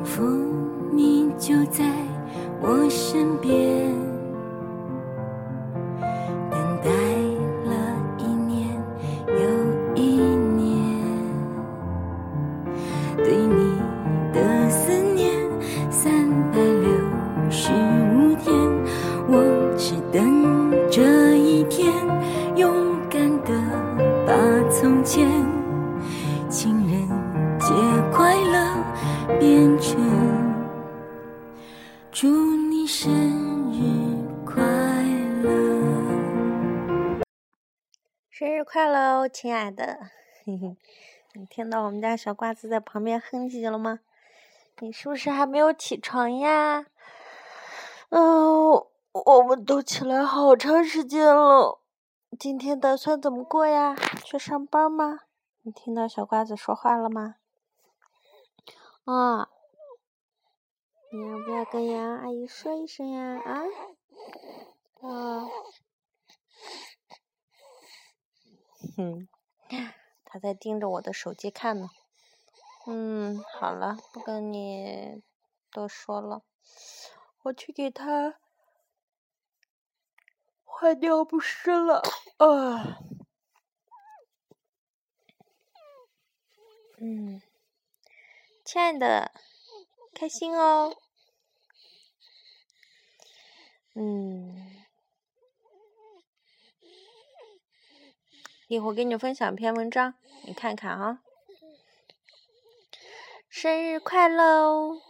仿佛你就在我身边，等待了一年又一年，对你的思念三百六十五天，我只等这一天，勇敢的把从前祝你生日快乐。生日快乐哦，亲爱的！嘿嘿，你听到我们家小瓜子在旁边哼唧了吗？你是不是还没有起床呀？嗯、我们都起来好长时间了。今天打算怎么过呀？去上班吗？你听到小瓜子说话了吗？啊、你要不要跟杨阿姨说一声呀？啊？啊？哼，他在盯着我的手机看呢。嗯，好了，不跟你多说了，我去给他换尿不湿了。啊，嗯，亲爱的，开心哦。嗯。一会儿给你分享一篇文章，你看看啊。生日快乐哦！